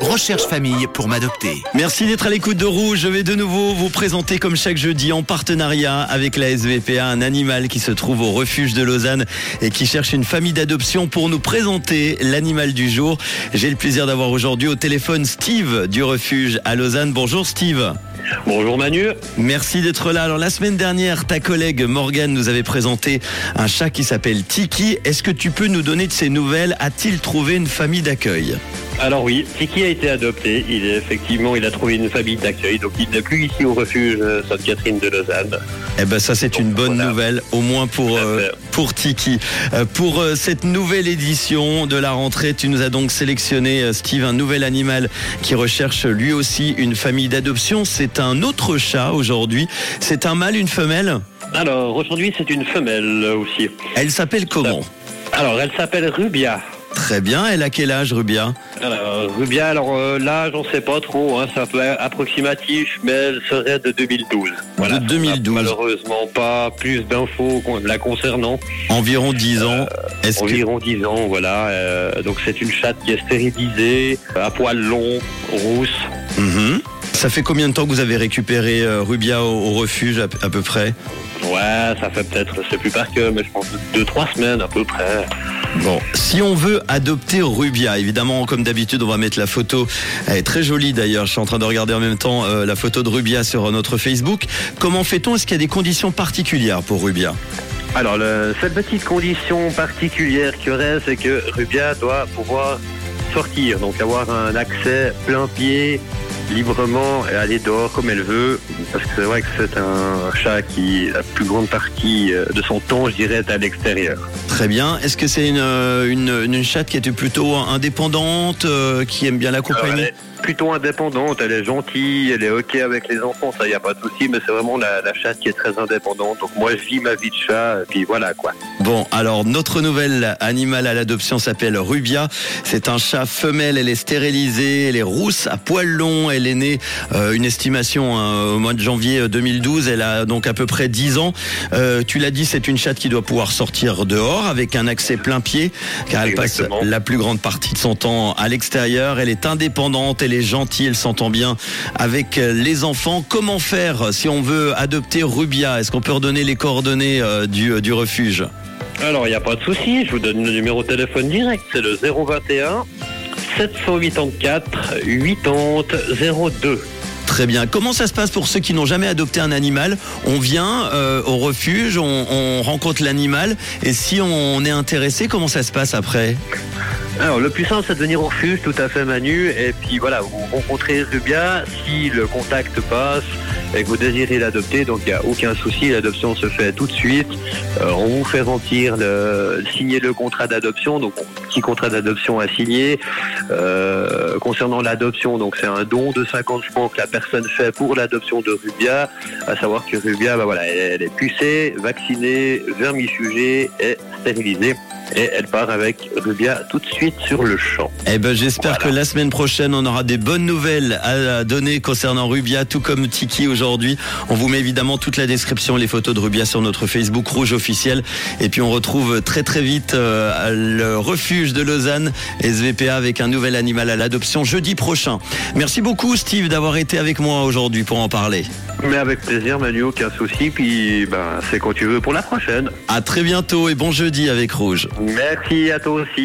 Recherche famille pour m'adopter. Merci d'être à l'écoute de Rouge. Je vais de nouveau vous présenter comme chaque jeudi en partenariat avec la SVPA un animal qui se trouve au refuge de Lausanne et qui cherche une famille d'adoption pour nous présenter l'animal du jour. J'ai le plaisir d'avoir aujourd'hui au téléphone Steve du refuge à Lausanne. Bonjour Steve. Bonjour Manu. Merci d'être là. Alors la semaine dernière, ta collègue Morgane nous avait présenté un chat qui s'appelle Tiki. Est-ce que tu peux nous donner de ses nouvelles? A-t-il trouvé une famille d'accueil? Alors oui, Tiki a été adopté. Il est effectivement, il a trouvé une famille d'accueil, donc il n'est plus ici au refuge euh, Sainte-Catherine de Lausanne. Eh ben ça c'est une bonne Voilà. nouvelle, au moins pour euh, pour Tiki. Euh, pour euh, cette nouvelle édition de la rentrée, tu nous as donc sélectionné Steve un nouvel animal qui recherche lui aussi une famille d'adoption. C'est un autre chat aujourd'hui. C'est un mâle, une femelle? Alors aujourd'hui, c'est une femelle aussi. Elle s'appelle comment? Alors elle s'appelle Rubia. Très bien. Elle a quel âge, Rubia Rubia, alors euh, là, j'en sais pas trop, hein, c'est un peu approximatif, mais elle serait de 2012. De 2012. On a Malheureusement, pas plus d'infos la concernant. Environ 10 ans. Est-ce que Environ 10 ans, voilà. Euh, donc c'est une chatte qui est stérilisée, à poils longs, rousse. Mhm. Ça fait combien de temps que vous avez récupéré euh, Rubia au, au refuge à, à peu près Ouais, ça fait peut-être, je sais plus par cœur, mais je pense deux, trois semaines à peu près. Bon, si on veut adopter Rubia, évidemment, comme d'habitude, on va mettre la photo. Elle est très jolie d'ailleurs. Je suis en train de regarder en même temps euh, la photo de Rubia sur notre Facebook. Comment fait-on? Est-ce qu'il y a des conditions particulières pour Rubia? Alors, le, cette petite condition particulière qu'il y aurait, c'est que Rubia doit pouvoir sortir, donc avoir un accès plein pied, librement, et aller dehors comme elle veut. Parce que c'est vrai que c'est un chat qui, la plus grande partie euh, de son temps, je dirais, est à l'extérieur. Très bien. Est-ce que c'est une, euh, une, une chatte qui était plutôt indépendante, euh, qui aime bien la compagnie? Plutôt indépendante, elle est gentille, elle est ok avec les enfants, ça y a pas de souci, mais c'est vraiment la, la chatte qui est très indépendante. Donc moi je vis ma vie de chat, et puis voilà quoi. Bon, alors notre nouvel animal à l'adoption s'appelle Rubia. C'est un chat femelle, elle est stérilisée, elle est rousse, à poils longs, elle est née, euh, une estimation hein, au mois de janvier euh, 2012, elle a donc à peu près 10 ans. Euh, tu l'as dit, c'est une chatte qui doit pouvoir sortir dehors avec un accès plein pied, car elle passe la plus grande partie de son temps à l'extérieur. Elle est indépendante, elle est gentille, elle s'entend bien avec euh, les enfants. Comment faire si on veut adopter Rubia? Est-ce qu'on peut redonner les coordonnées euh, du, euh, du refuge? Alors il n'y a pas de souci, je vous donne le numéro de téléphone direct, c'est le 021 784 80 02. Très bien. Comment ça se passe pour ceux qui n'ont jamais adopté un animal? On vient euh, au refuge, on, on rencontre l'animal, et si on est intéressé, comment ça se passe après? Alors le plus simple c'est de venir au refuge, tout à fait Manu, et puis voilà, vous rencontrez Rubia, si le contact passe et que vous désirez l'adopter, donc il n'y a aucun souci, l'adoption se fait tout de suite. Euh, on vous fait remplir, le, signer le contrat d'adoption, donc petit contrat d'adoption à signer. Euh, concernant l'adoption, donc c'est un don de 50 francs que la personne fait pour l'adoption de Rubia, à savoir que Rubia, bah voilà, elle, est pucée, vaccinée, vermifugée et stérilisée. Et elle part avec Rubia tout de suite sur le champ. Eh ben, j'espère Voilà. que la semaine prochaine, on aura des bonnes nouvelles à donner concernant Rubia, tout comme Tiki aujourd'hui. On vous met évidemment toute la description, les photos de Rubia sur notre Facebook Rouge officiel. Et puis, on retrouve très très vite euh, le refuge de Lausanne, SVPA, avec un nouvel animal à l'adoption jeudi prochain. Merci beaucoup, Steve, d'avoir été avec moi aujourd'hui pour en parler. Mais avec plaisir, Manu, aucun souci. Puis ben, c'est quand tu veux pour la prochaine. À très bientôt et bon jeudi avec Rouge. Merci à toi aussi.